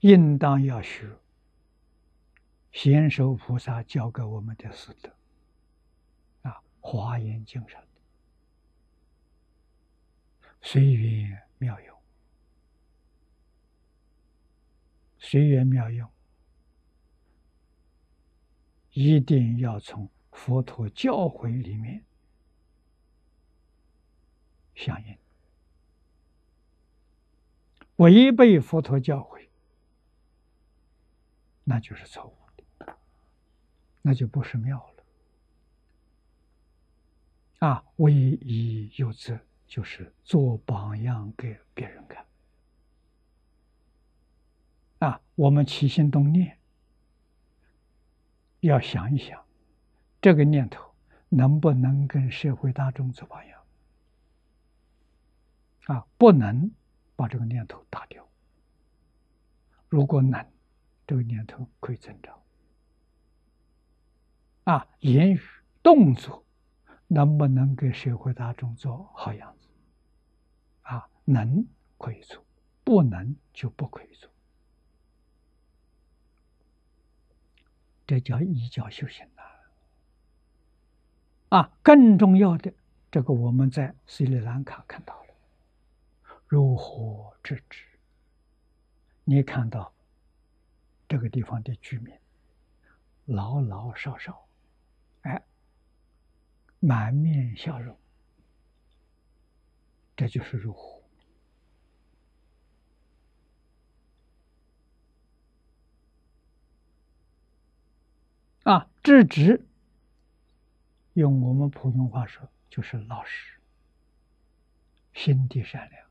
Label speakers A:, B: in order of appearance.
A: 应当要学。贤首菩萨教给我们的四德啊，华严经上的随缘妙用，随缘妙用，一定要从佛陀教诲里面相应。违背佛陀教诲，那就是错误的，那就不是妙了。啊，唯一有则就是做榜样给别人看。啊，我们起心动念，要想一想，这个念头能不能跟社会大众做榜样？啊，不能。把这个念头打掉。如果能，这个念头可以增长。啊，言语动作能不能给社会大众做好样子？啊，能可以做，不能就不可以做。这叫一教修行呐。啊，更重要的，这个我们在斯里兰卡看到了。如何制止？你看到这个地方的居民，老老少少，哎，满面笑容，这就是入户啊！制止，用我们普通话说，就是老实，心地善良。